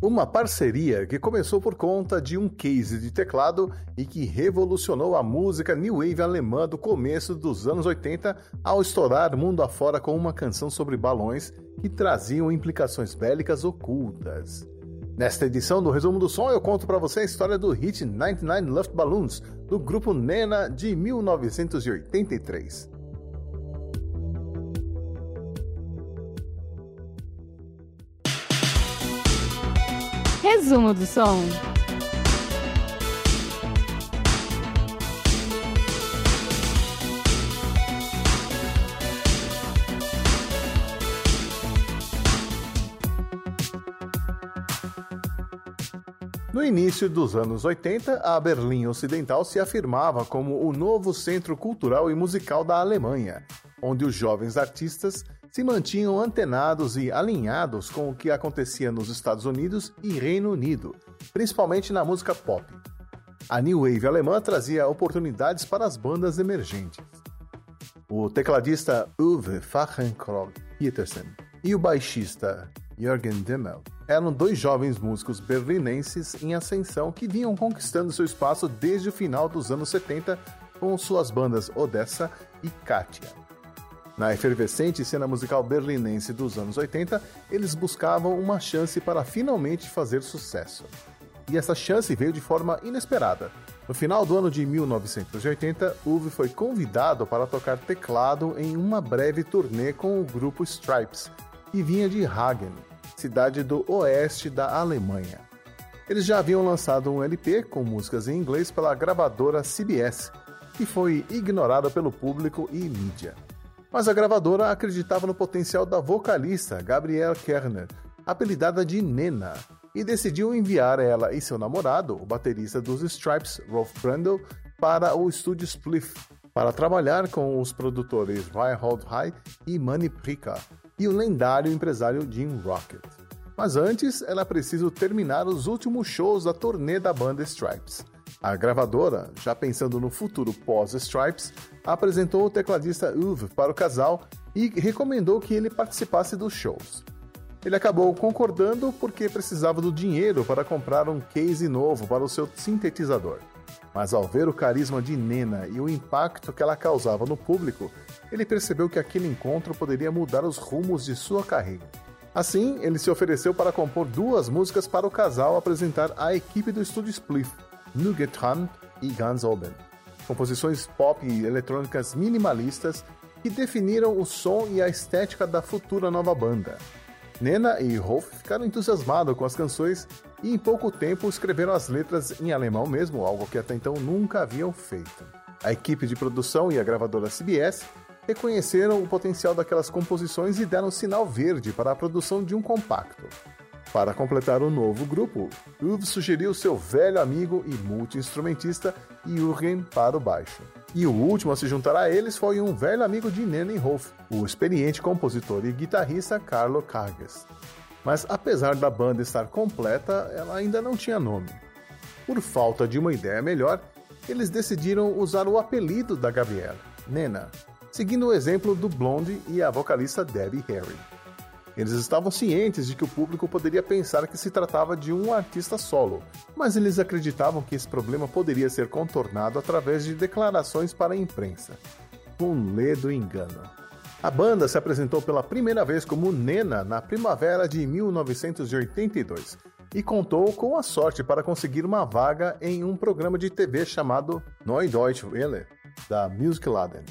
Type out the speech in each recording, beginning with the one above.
Uma parceria que começou por conta de um case de teclado e que revolucionou a música new wave alemã do começo dos anos 80 ao estourar mundo afora com uma canção sobre balões que traziam implicações bélicas ocultas. Nesta edição do Resumo do Som, eu conto para você a história do hit 99 Luft Balloons do grupo Nena de 1983. Resumo do som. No início dos anos 80, a Berlim Ocidental se afirmava como o novo centro cultural e musical da Alemanha, onde os jovens artistas se mantinham antenados e alinhados com o que acontecia nos Estados Unidos e Reino Unido, principalmente na música pop. A New Wave alemã trazia oportunidades para as bandas emergentes. O tecladista Uwe Fachenkroog Petersen e o baixista Jürgen Dimmel eram dois jovens músicos berlinenses em ascensão que vinham conquistando seu espaço desde o final dos anos 70 com suas bandas Odessa e Katia. Na efervescente cena musical berlinense dos anos 80, eles buscavam uma chance para finalmente fazer sucesso. E essa chance veio de forma inesperada. No final do ano de 1980, Uwe foi convidado para tocar teclado em uma breve turnê com o grupo Stripes, que vinha de Hagen, cidade do oeste da Alemanha. Eles já haviam lançado um LP com músicas em inglês pela gravadora CBS, que foi ignorada pelo público e mídia mas a gravadora acreditava no potencial da vocalista Gabrielle Kerner, apelidada de Nena, e decidiu enviar ela e seu namorado, o baterista dos Stripes, Rolf Brandel, para o estúdio Spliff, para trabalhar com os produtores Reinhold High e Manny Prika, e o lendário empresário Jim Rocket. Mas antes, era preciso terminar os últimos shows da turnê da banda Stripes. A gravadora, já pensando no futuro pós-Stripes, apresentou o tecladista Uwe para o casal e recomendou que ele participasse dos shows. Ele acabou concordando porque precisava do dinheiro para comprar um case novo para o seu sintetizador. Mas ao ver o carisma de Nena e o impacto que ela causava no público, ele percebeu que aquele encontro poderia mudar os rumos de sua carreira. Assim, ele se ofereceu para compor duas músicas para o casal apresentar à equipe do estúdio Spliff, Nugetran e Guns Oben composições pop e eletrônicas minimalistas que definiram o som e a estética da futura nova banda. Nena e Rolf ficaram entusiasmados com as canções e em pouco tempo escreveram as letras em alemão mesmo, algo que até então nunca haviam feito. A equipe de produção e a gravadora CBS reconheceram o potencial daquelas composições e deram sinal verde para a produção de um compacto. Para completar o novo grupo, Uwe sugeriu seu velho amigo e multi-instrumentista Jürgen para o baixo. E o último a se juntar a eles foi um velho amigo de Nenenhof, o experiente compositor e guitarrista Carlo Carges. Mas apesar da banda estar completa, ela ainda não tinha nome. Por falta de uma ideia melhor, eles decidiram usar o apelido da Gabriela, Nena, seguindo o exemplo do Blonde e a vocalista Debbie Harry. Eles estavam cientes de que o público poderia pensar que se tratava de um artista solo, mas eles acreditavam que esse problema poderia ser contornado através de declarações para a imprensa. Um ledo engano. A banda se apresentou pela primeira vez como Nena na primavera de 1982 e contou com a sorte para conseguir uma vaga em um programa de TV chamado Neue Deutsche Welle, da Music Laden,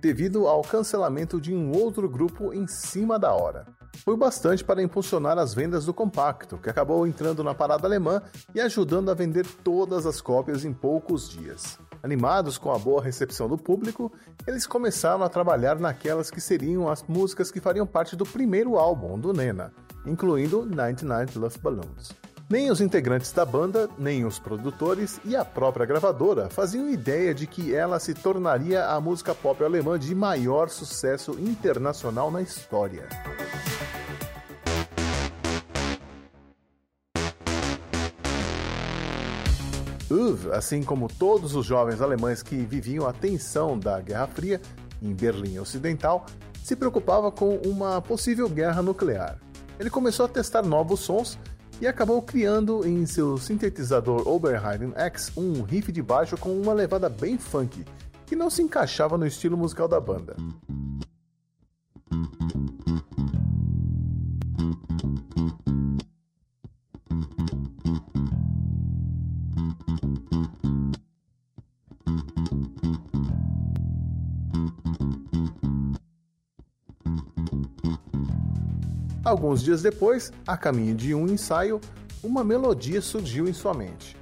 devido ao cancelamento de um outro grupo em cima da hora foi bastante para impulsionar as vendas do compacto, que acabou entrando na parada alemã e ajudando a vender todas as cópias em poucos dias. Animados com a boa recepção do público, eles começaram a trabalhar naquelas que seriam as músicas que fariam parte do primeiro álbum do Nena, incluindo 99 Love Balloons. Nem os integrantes da banda, nem os produtores e a própria gravadora faziam ideia de que ela se tornaria a música pop alemã de maior sucesso internacional na história. Uwe, assim como todos os jovens alemães que viviam a tensão da Guerra Fria em Berlim Ocidental, se preocupava com uma possível guerra nuclear. Ele começou a testar novos sons e acabou criando em seu sintetizador Oberheim X um riff de baixo com uma levada bem funk, que não se encaixava no estilo musical da banda. Alguns dias depois, a caminho de um ensaio, uma melodia surgiu em sua mente.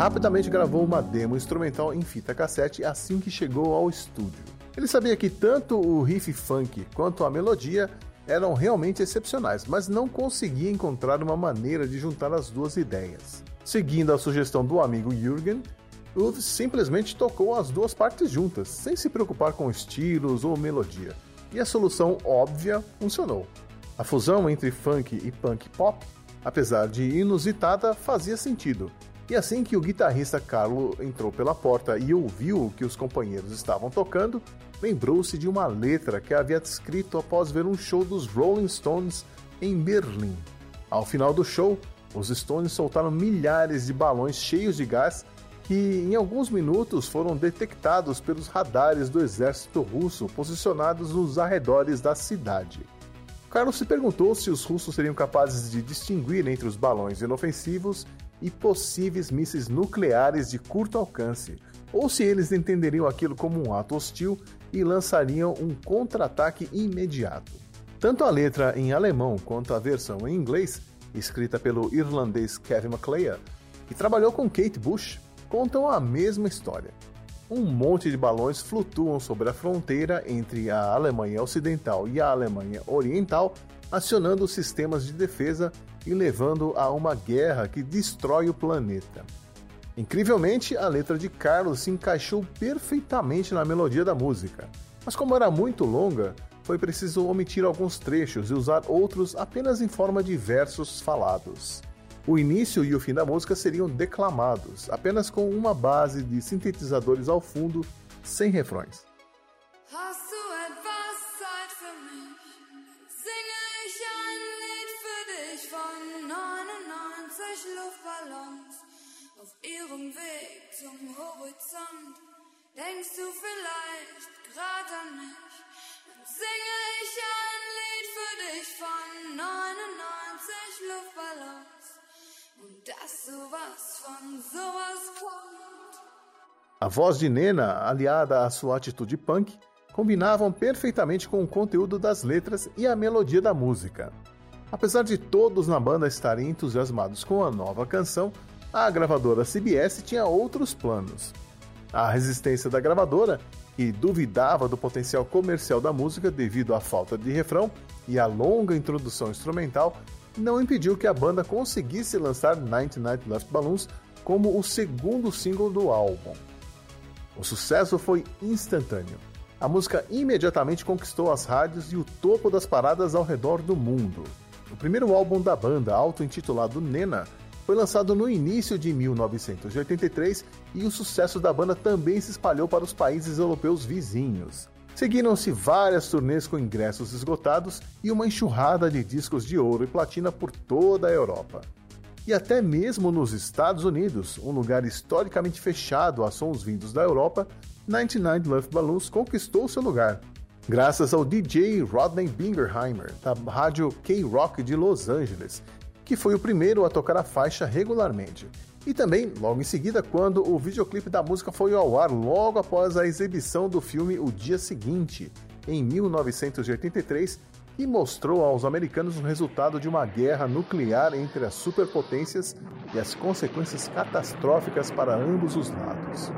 Rapidamente gravou uma demo instrumental em fita cassete assim que chegou ao estúdio. Ele sabia que tanto o riff funk quanto a melodia eram realmente excepcionais, mas não conseguia encontrar uma maneira de juntar as duas ideias. Seguindo a sugestão do amigo Jürgen, Ulf simplesmente tocou as duas partes juntas, sem se preocupar com estilos ou melodia. E a solução óbvia funcionou. A fusão entre funk e punk pop, apesar de inusitada, fazia sentido. E assim que o guitarrista Carlo entrou pela porta e ouviu o que os companheiros estavam tocando, lembrou-se de uma letra que havia escrito após ver um show dos Rolling Stones em Berlim. Ao final do show, os Stones soltaram milhares de balões cheios de gás que, em alguns minutos, foram detectados pelos radares do exército russo posicionados nos arredores da cidade. Carlos se perguntou se os russos seriam capazes de distinguir entre os balões inofensivos e possíveis mísseis nucleares de curto alcance, ou se eles entenderiam aquilo como um ato hostil e lançariam um contra-ataque imediato. Tanto a letra em alemão quanto a versão em inglês, escrita pelo irlandês Kevin MacLeod, que trabalhou com Kate Bush, contam a mesma história. Um monte de balões flutuam sobre a fronteira entre a Alemanha Ocidental e a Alemanha Oriental, acionando sistemas de defesa e levando a uma guerra que destrói o planeta. Incrivelmente, a letra de Carlos se encaixou perfeitamente na melodia da música, mas como era muito longa, foi preciso omitir alguns trechos e usar outros apenas em forma de versos falados. O início e o fim da música seriam declamados, apenas com uma base de sintetizadores ao fundo, sem refrões. Ihrem Weg zum Horizont. Denkst du vielleicht grad an mich? Dann singe ich ein Lied für dich von 99 Luftballons. Und dass sowas von sowas kommt. A voz de Nena, aliada à sua atitude punk, combinavam perfeitamente com o conteúdo das letras e a melodia da música. Apesar de todos na banda estarem entusiasmados com a nova canção, a gravadora CBS tinha outros planos. A resistência da gravadora, que duvidava do potencial comercial da música devido à falta de refrão e à longa introdução instrumental, não impediu que a banda conseguisse lançar 99 Left Balloons como o segundo single do álbum. O sucesso foi instantâneo. A música imediatamente conquistou as rádios e o topo das paradas ao redor do mundo. O primeiro álbum da banda, auto-intitulado Nena, foi lançado no início de 1983 e o sucesso da banda também se espalhou para os países europeus vizinhos. Seguiram-se várias turnês com ingressos esgotados e uma enxurrada de discos de ouro e platina por toda a Europa. E até mesmo nos Estados Unidos, um lugar historicamente fechado a sons vindos da Europa, 99 Love Balloons conquistou seu lugar, graças ao DJ Rodney Bingerheimer, da rádio K-Rock de Los Angeles, que foi o primeiro a tocar a faixa regularmente. E também, logo em seguida, quando o videoclipe da música foi ao ar logo após a exibição do filme O Dia Seguinte, em 1983, e mostrou aos americanos o resultado de uma guerra nuclear entre as superpotências e as consequências catastróficas para ambos os lados.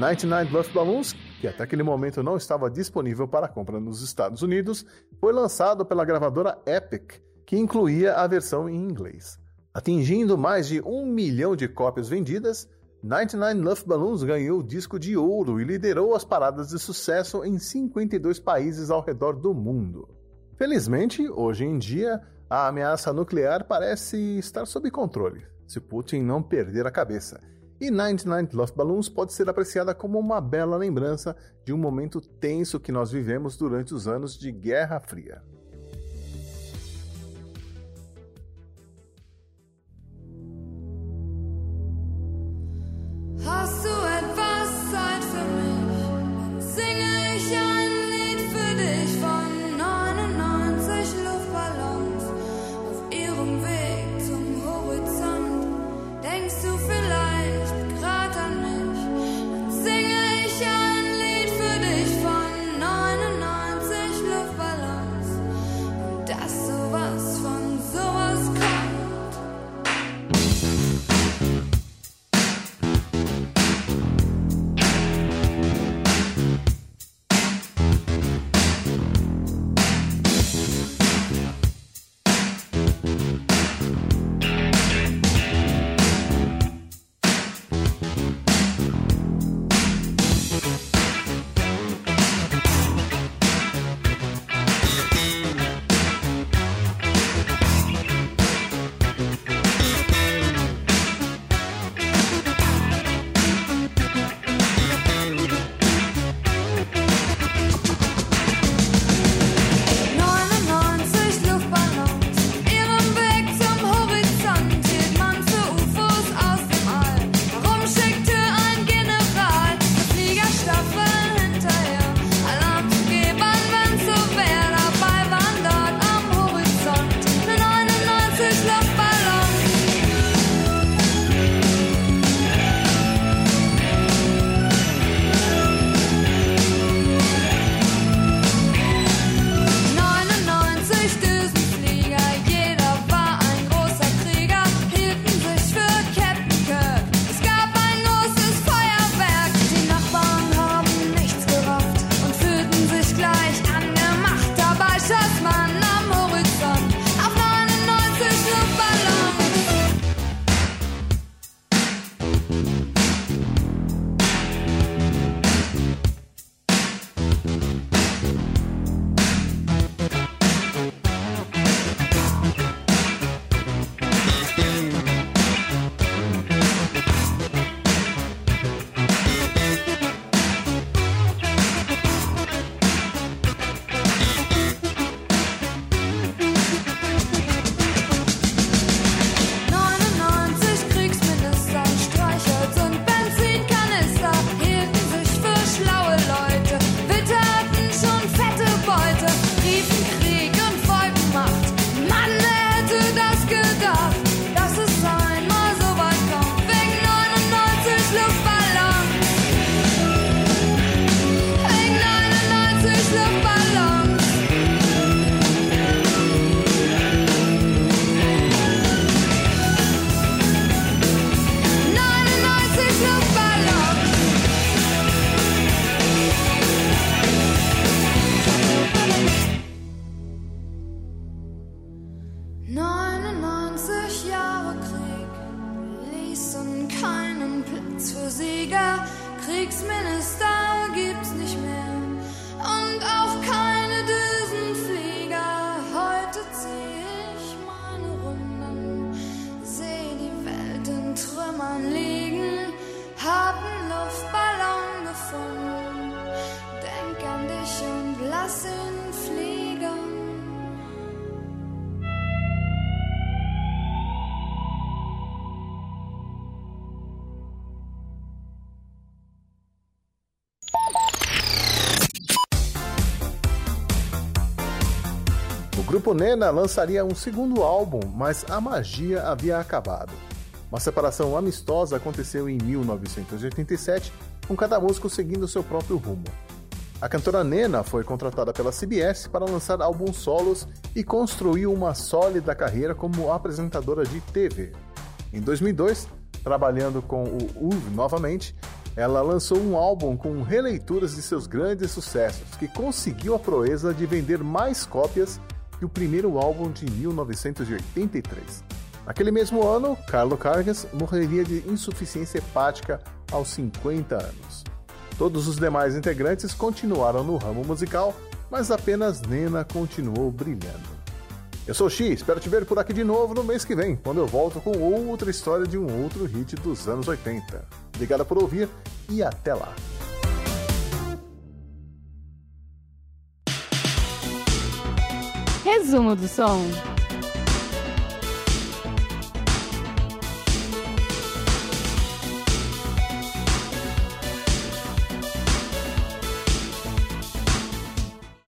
Ninety Nine Bluff Balloons, que até aquele momento não estava disponível para compra nos Estados Unidos, foi lançado pela gravadora Epic, que incluía a versão em inglês. Atingindo mais de um milhão de cópias vendidas, 99 Love Balloons ganhou o disco de ouro e liderou as paradas de sucesso em 52 países ao redor do mundo. Felizmente, hoje em dia, a ameaça nuclear parece estar sob controle, se Putin não perder a cabeça. E 99 Love Balloons pode ser apreciada como uma bela lembrança de um momento tenso que nós vivemos durante os anos de Guerra Fria. 99 Jahre Krieg ließen keinen Platz für Sieger. Kriegsminister gibt's nicht mehr und auch keine Düsenflieger. Heute zieh ich meine Runden, seh die Welt in Trümmern liegen, hab'n Luftballon gefunden. Denk an dich und lass ihn grupo Nena lançaria um segundo álbum, mas a magia havia acabado. Uma separação amistosa aconteceu em 1987, com cada músico seguindo seu próprio rumo. A cantora Nena foi contratada pela CBS para lançar álbuns solos e construiu uma sólida carreira como apresentadora de TV. Em 2002, trabalhando com o UV novamente, ela lançou um álbum com releituras de seus grandes sucessos, que conseguiu a proeza de vender mais cópias e o primeiro álbum de 1983. Naquele mesmo ano, Carlo Cargas morreria de insuficiência hepática aos 50 anos. Todos os demais integrantes continuaram no ramo musical, mas apenas Nena continuou brilhando. Eu sou Xi, espero te ver por aqui de novo no mês que vem, quando eu volto com outra história de um outro hit dos anos 80. Obrigada por ouvir e até lá. Resumo do som.